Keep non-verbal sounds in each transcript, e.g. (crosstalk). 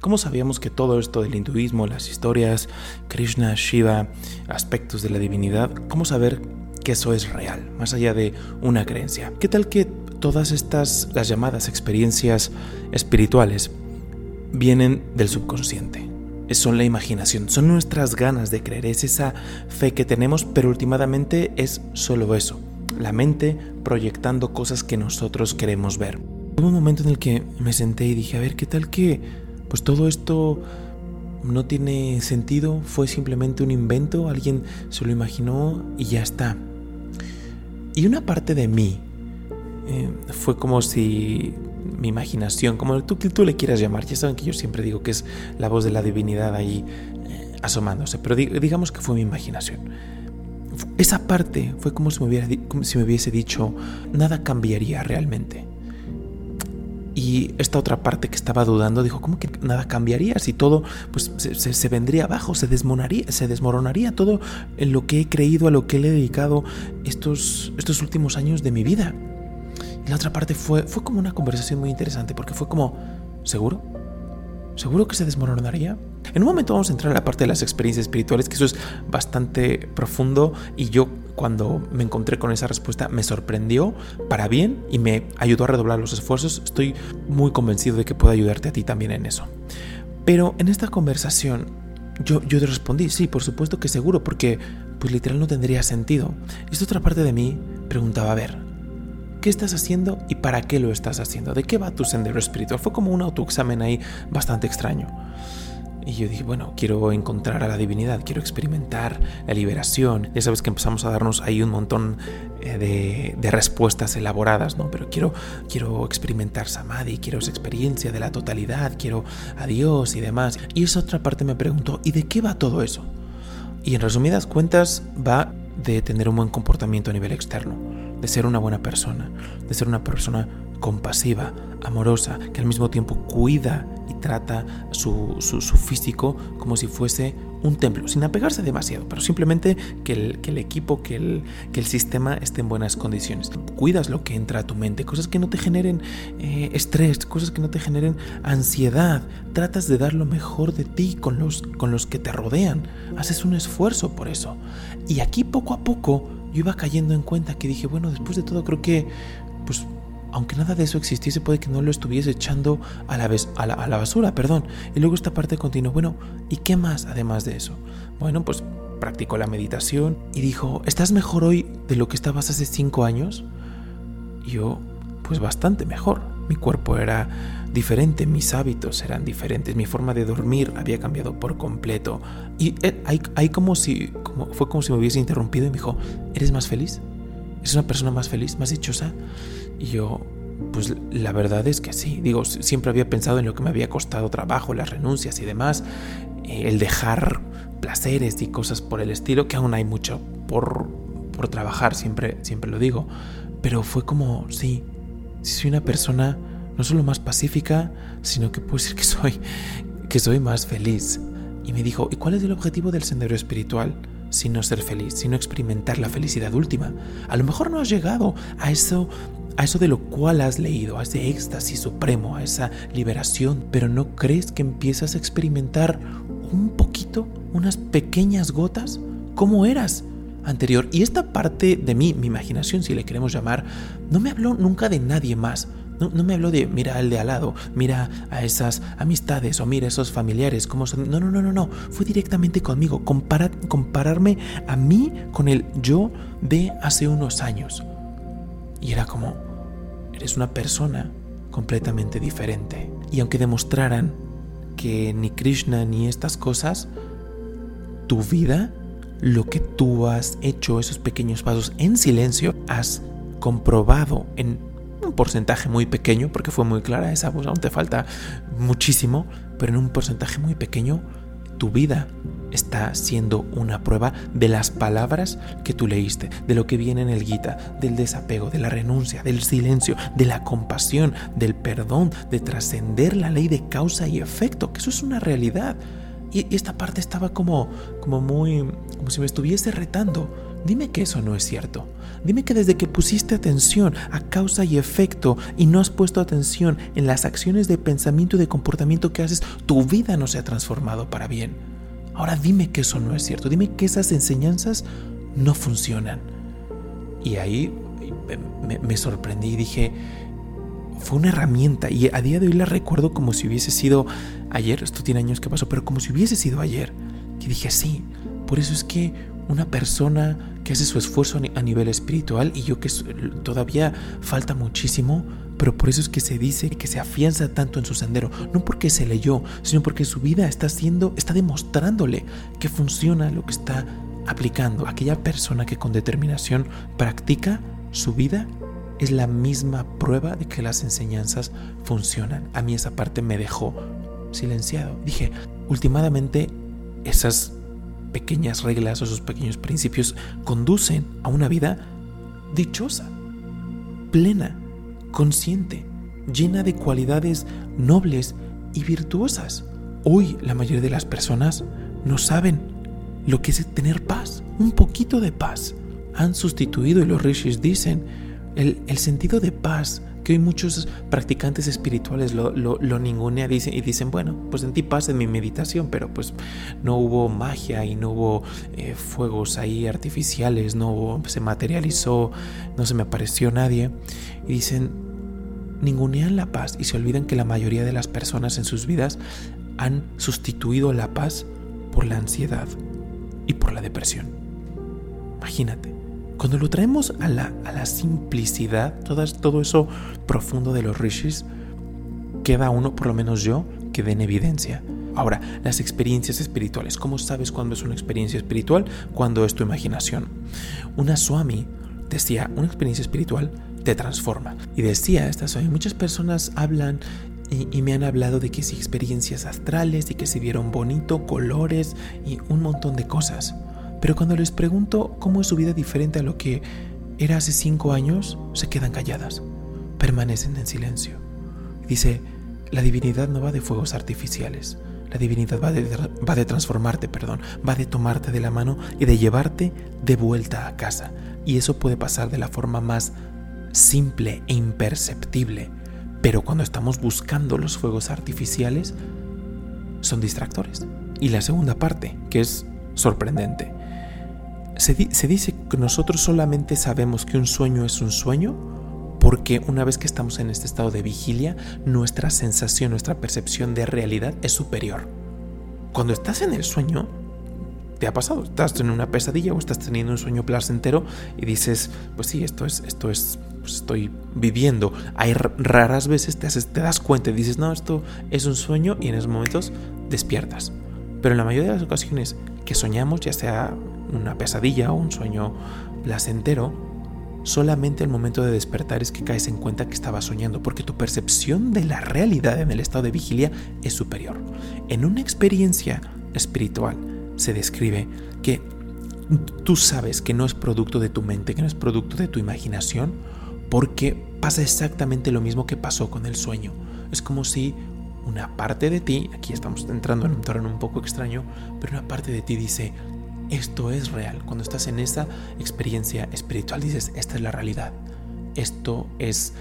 ¿Cómo sabíamos que todo esto del hinduismo, las historias, Krishna, Shiva, aspectos de la divinidad, cómo saber que eso es real, más allá de una creencia? ¿Qué tal que todas estas, las llamadas experiencias espirituales, vienen del subconsciente? Son la imaginación, son nuestras ganas de creer, es esa fe que tenemos, pero últimamente es solo eso, la mente proyectando cosas que nosotros queremos ver. Hubo un momento en el que me senté y dije, a ver, ¿qué tal que pues todo esto no tiene sentido? Fue simplemente un invento, alguien se lo imaginó y ya está. Y una parte de mí eh, fue como si mi imaginación, como tú, tú le quieras llamar, ya saben que yo siempre digo que es la voz de la divinidad ahí eh, asomándose, pero digamos que fue mi imaginación. Esa parte fue como si me, hubiera, como si me hubiese dicho, nada cambiaría realmente. Y esta otra parte que estaba dudando dijo, ¿cómo que nada cambiaría? Si todo pues, se, vendría abajo, se desmoronaría, se desmoronaría todo en lo que he creído, a lo que le he dedicado estos, estos últimos años de mi vida. Y la otra parte fue, fue como una conversación muy interesante porque fue como, ¿seguro? ¿Seguro que se desmoronaría? En un momento vamos a entrar a la parte de las experiencias espirituales, que eso es bastante profundo y yo cuando me encontré con esa respuesta me sorprendió para bien y me ayudó a redoblar los esfuerzos. Estoy muy convencido de que puedo ayudarte a ti también en eso. Pero en esta conversación yo, yo respondí, sí, por supuesto que seguro, porque pues literal no tendría sentido. Y otra parte de mí preguntaba, a ver, ¿qué estás haciendo y para qué lo estás haciendo? ¿De qué va tu sendero espiritual? Fue como un autoexamen ahí bastante extraño. Y yo dije, bueno, quiero encontrar a la divinidad, quiero experimentar la liberación. Ya sabes que empezamos a darnos ahí un montón eh, de, respuestas elaboradas, ¿no? Pero quiero, quiero experimentar samadhi, quiero esa experiencia de la totalidad, quiero a Dios y demás. Y esa otra parte me preguntó, ¿y de qué va todo eso? Y en resumidas cuentas va de tener un buen comportamiento a nivel externo, de ser una buena persona, de ser una persona compasiva, amorosa, que al mismo tiempo cuida y trata su, físico como si fuese un templo, sin apegarse demasiado, pero simplemente que el, equipo, que el, que el, sistema esté en buenas condiciones. Cuidas lo que entra a tu mente, cosas que no te generen eh, estrés, cosas que no te generen ansiedad. Tratas de dar lo mejor de ti con los, con los que te rodean. Haces un esfuerzo por eso. Y aquí poco a poco yo iba cayendo en cuenta que dije, bueno, después de todo creo que pues aunque nada de eso existiese, puede que no lo estuviese echando a la, vez, a la, basura, perdón. Y luego esta parte continuó, bueno, ¿y qué más además de eso? Bueno, pues practicó la meditación y dijo, ¿estás mejor hoy de lo que estabas hace cinco años? Y yo, pues bastante mejor. Mi cuerpo era diferente, mis hábitos eran diferentes, mi forma de dormir había cambiado por completo. Y hay, hay como si, como, fue como si me hubiese interrumpido y me dijo, ¿eres más feliz? ¿Es una persona más feliz, más dichosa? Y yo, pues la verdad es que sí. Digo, siempre había pensado en lo que me había costado trabajo, las renuncias y demás, eh, el dejar placeres y cosas por el estilo, que aún hay mucho por, por trabajar, siempre, siempre lo digo. Pero fue como, sí, si soy una persona no solo más pacífica, sino que puedo decir que soy, que soy más feliz. Y me dijo, ¿y cuál es el objetivo del sendero espiritual? Sino ser feliz, sino experimentar la felicidad última. A lo mejor no has llegado a eso a eso de lo cual has leído, a ese éxtasis supremo, a esa liberación, pero ¿no crees que empiezas a experimentar un poquito, unas pequeñas gotas? ¿Cómo eras? Anterior. Y esta parte de mí, mi imaginación, si le queremos llamar, no me habló nunca de nadie más. No, me habló de mira al de al lado, mira a esas amistades o mira a esos familiares, cómo son. No, no, no, no, no. Fue directamente conmigo. compararme a mí con el yo de hace unos años. Y era como, eres una persona completamente diferente. Y aunque demostraran que ni Krishna ni estas cosas, tu vida, lo que tú has hecho, esos pequeños pasos en silencio, has comprobado en un porcentaje muy pequeño, porque fue muy clara esa voz, aún te falta muchísimo, pero en un porcentaje muy pequeño, tu vida está siendo una prueba de las palabras que tú leíste, de lo que viene en el Gita, del desapego, de la renuncia, del silencio, de la compasión, del perdón, de trascender la ley de causa y efecto, que eso es una realidad. Y esta parte estaba como, como muy, como si me estuviese retando. Dime que eso no es cierto. Dime que desde que pusiste atención a causa y efecto y no has puesto atención en las acciones de pensamiento y de comportamiento que haces, tu vida no se ha transformado para bien. Ahora dime que eso no es cierto. Dime que esas enseñanzas no funcionan. Y ahí me, sorprendí y dije, fue una herramienta y a día de hoy la recuerdo como si hubiese sido ayer, esto tiene años que pasó, pero como si hubiese sido ayer. Y dije, sí, por eso es que una persona que hace su esfuerzo a nivel espiritual y yo que todavía falta muchísimo, pero por eso es que se dice que se afianza tanto en su sendero, no porque se leyó, sino porque su vida está haciendo, está demostrándole que funciona lo que está aplicando. Aquella persona que con determinación practica su vida es la misma prueba de que las enseñanzas funcionan. A mí esa parte me dejó silenciado. Dije, últimamente esas pequeñas reglas o esos pequeños principios conducen a una vida dichosa, plena, consciente, llena de cualidades nobles y virtuosas. Hoy la mayoría de las personas no saben lo que es tener paz, un poquito de paz. Han sustituido, y los rishis dicen, el, sentido de paz que hoy muchos practicantes espirituales lo, ningunean dicen, y dicen, bueno, pues sentí paz en mi meditación, pero pues no hubo magia y no hubo eh, fuegos ahí artificiales, no se materializó, no se me apareció nadie. Y dicen, ningunean la paz y se olvidan que la mayoría de las personas en sus vidas han sustituido la paz por la ansiedad y por la depresión. Imagínate. Cuando lo traemos a la, a la simplicidad, todo, todo eso profundo de los rishis, queda uno, por lo menos yo, que den evidencia. Ahora, las experiencias espirituales. ¿Cómo sabes cuándo es una experiencia espiritual? Cuando es tu imaginación. Una Swami decía, una experiencia espiritual te transforma. Y decía esta Swami, muchas personas hablan y, y, me han hablado de que si experiencias astrales y que se vieron bonito, colores y un montón de cosas. Pero cuando les pregunto cómo es su vida diferente a lo que era hace cinco años, se quedan calladas, permanecen en silencio. Dice, la divinidad no va de fuegos artificiales, la divinidad va de, transformarte, perdón, va de tomarte de la mano y de llevarte de vuelta a casa. Y eso puede pasar de la forma más simple e imperceptible. Pero cuando estamos buscando los fuegos artificiales, son distractores. Y la segunda parte, que es sorprendente, se, dice que nosotros solamente sabemos que un sueño es un sueño porque una vez que estamos en este estado de vigilia, nuestra sensación, nuestra percepción de realidad es superior. Cuando estás en el sueño, te ha pasado, estás en una pesadilla o estás teniendo un sueño placentero y dices, pues sí, esto es, esto es, pues estoy viviendo. Hay raras veces te, haces, te das cuenta y dices, no, esto es un sueño y en esos momentos despiertas. Pero en la mayoría de las ocasiones que soñamos, ya sea una pesadilla o un sueño placentero, solamente el momento de despertar es que caes en cuenta que estabas soñando, porque tu percepción de la realidad en el estado de vigilia es superior. En una experiencia espiritual se describe que tú sabes que no es producto de tu mente, que no es producto de tu imaginación, porque pasa exactamente lo mismo que pasó con el sueño. Es como si una parte de ti, aquí estamos entrando en un terreno un poco extraño, pero una parte de ti dice, esto es real. Cuando estás en esa experiencia espiritual dices, esta es la realidad. Esto es,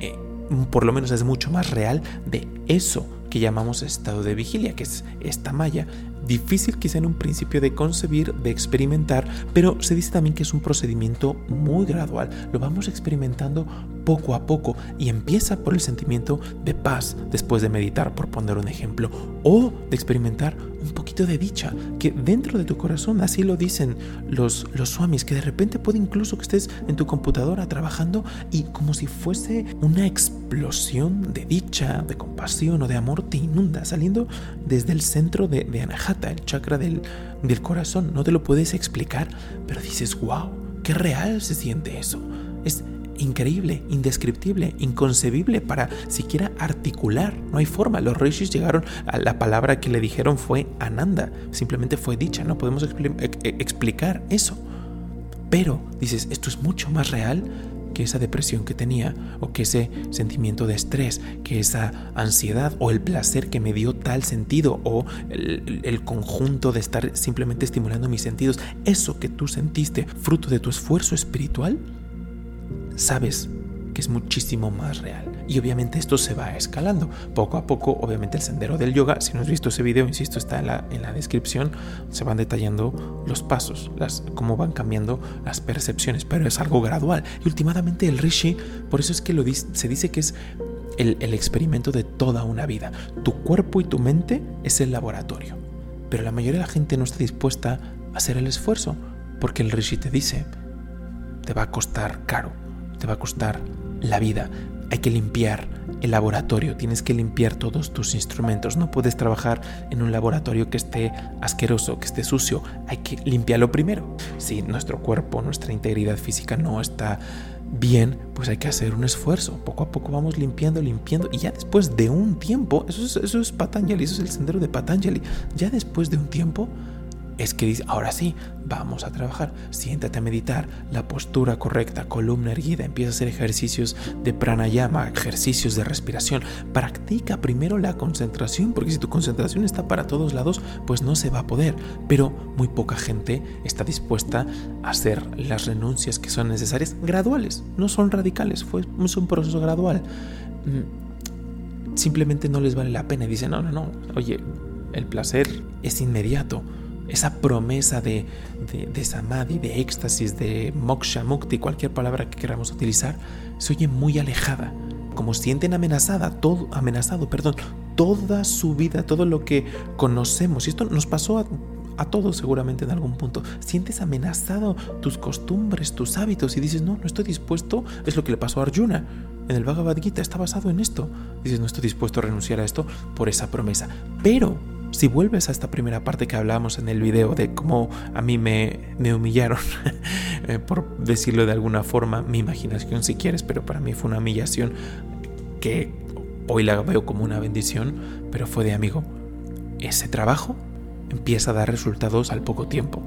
eh, por lo menos es mucho más real de eso que llamamos estado de vigilia, que es esta malla difícil quizá en un principio de concebir, de experimentar, pero se dice también que es un procedimiento muy gradual. Lo vamos experimentando poco a poco y empieza por el sentimiento de paz después de meditar, por poner un ejemplo, o de experimentar un poquito de dicha, que dentro de tu corazón, así lo dicen los, los swamis, que de repente puede incluso que estés en tu computadora trabajando y como si fuese una explosión de dicha, de compasión o de amor te inunda, saliendo desde el centro de, de Anahata, el chakra del, del corazón. No te lo puedes explicar, pero dices, wow, qué real se siente eso. Es increíble, indescriptible, inconcebible para siquiera articular. No hay forma. Los rishis llegaron a la palabra que le dijeron fue ananda. Simplemente fue dicha. No podemos e, e, explicar eso. Pero dices, esto es mucho más real que esa depresión que tenía, o que ese sentimiento de estrés, que esa ansiedad, o el placer que me dio tal sentido, o el, el conjunto de estar simplemente estimulando mis sentidos, eso que tú sentiste fruto de tu esfuerzo espiritual, sabes que es muchísimo más real. Y obviamente esto se va escalando. Poco a poco, obviamente el sendero del yoga, si no has visto ese video, insisto, está en la, en la descripción, se van detallando los pasos, cómo van cambiando las percepciones, pero es algo gradual. Y últimamente el rishi, por eso es que se dice que es el, el experimento de toda una vida. Tu cuerpo y tu mente es el laboratorio. Pero la mayoría de la gente no está dispuesta a hacer el esfuerzo, porque el rishi te dice, te va a costar caro, te va a costar la vida. Hay que limpiar el laboratorio, tienes que limpiar todos tus instrumentos. No puedes trabajar en un laboratorio que esté asqueroso, que esté sucio. Hay que limpiarlo primero. Si nuestro cuerpo, nuestra integridad física no está bien, pues hay que hacer un esfuerzo. Poco a poco vamos limpiando, limpiando. Y ya después de un tiempo, eso es, eso es Patanjali, eso es el sendero de Patanjali. Ya después de un tiempo, es que dice, ahora sí, vamos a trabajar, siéntate a meditar, la postura correcta, columna erguida, empieza a hacer ejercicios de pranayama, ejercicios de respiración, practica primero la concentración, porque si tu concentración está para todos lados, pues no se va a poder, pero muy poca gente está dispuesta a hacer las renuncias que son necesarias graduales, no son radicales, fue, un proceso gradual. Mm, simplemente no les vale la pena y dicen, no, no, no, oye, el placer es inmediato esa promesa de, de, samadhi, de éxtasis, de moksha, mukti, cualquier palabra que queramos utilizar, se oye muy alejada, como sienten amenazada, todo, amenazado, perdón, toda su vida, todo lo que conocemos. Y esto nos pasó a, a todos seguramente en algún punto. Sientes amenazado tus costumbres, tus hábitos y dices, no, no estoy dispuesto. Es lo que le pasó a Arjuna. En el Bhagavad Gita está basado en esto. Dices, no estoy dispuesto a renunciar a esto por esa promesa. Pero si vuelves a esta primera parte que hablábamos en el video de cómo a mí me, me humillaron, (laughs) eh, por decirlo de alguna forma, mi imaginación si quieres, pero para mí fue una humillación que hoy la veo como una bendición, pero fue de amigo. Ese trabajo empieza a dar resultados al poco tiempo.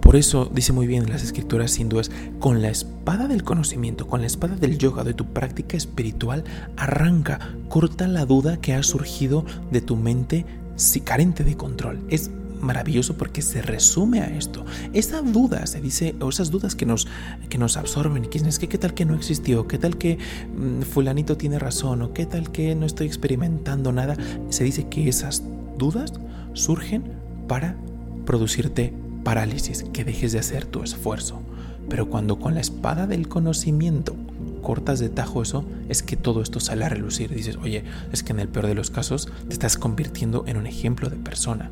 Por eso dice muy bien en las escrituras hindúes, con la espada del conocimiento, con la espada del yoga, de tu práctica espiritual, arranca, corta la duda que ha surgido de tu mente si carente de control. Es maravilloso porque se resume a esto. Esa duda, se dice, o esas dudas que nos, que nos absorben que es que qué tal que no existió, qué tal que mm, fulanito tiene razón, o qué tal que no estoy experimentando nada, se dice que esas dudas surgen para producirte parálisis, que dejes de hacer tu esfuerzo. Pero cuando con la espada del conocimiento cortas de tajo eso, es que todo esto sale a relucir. Dices, oye, es que en el peor de los casos te estás convirtiendo en un ejemplo de persona.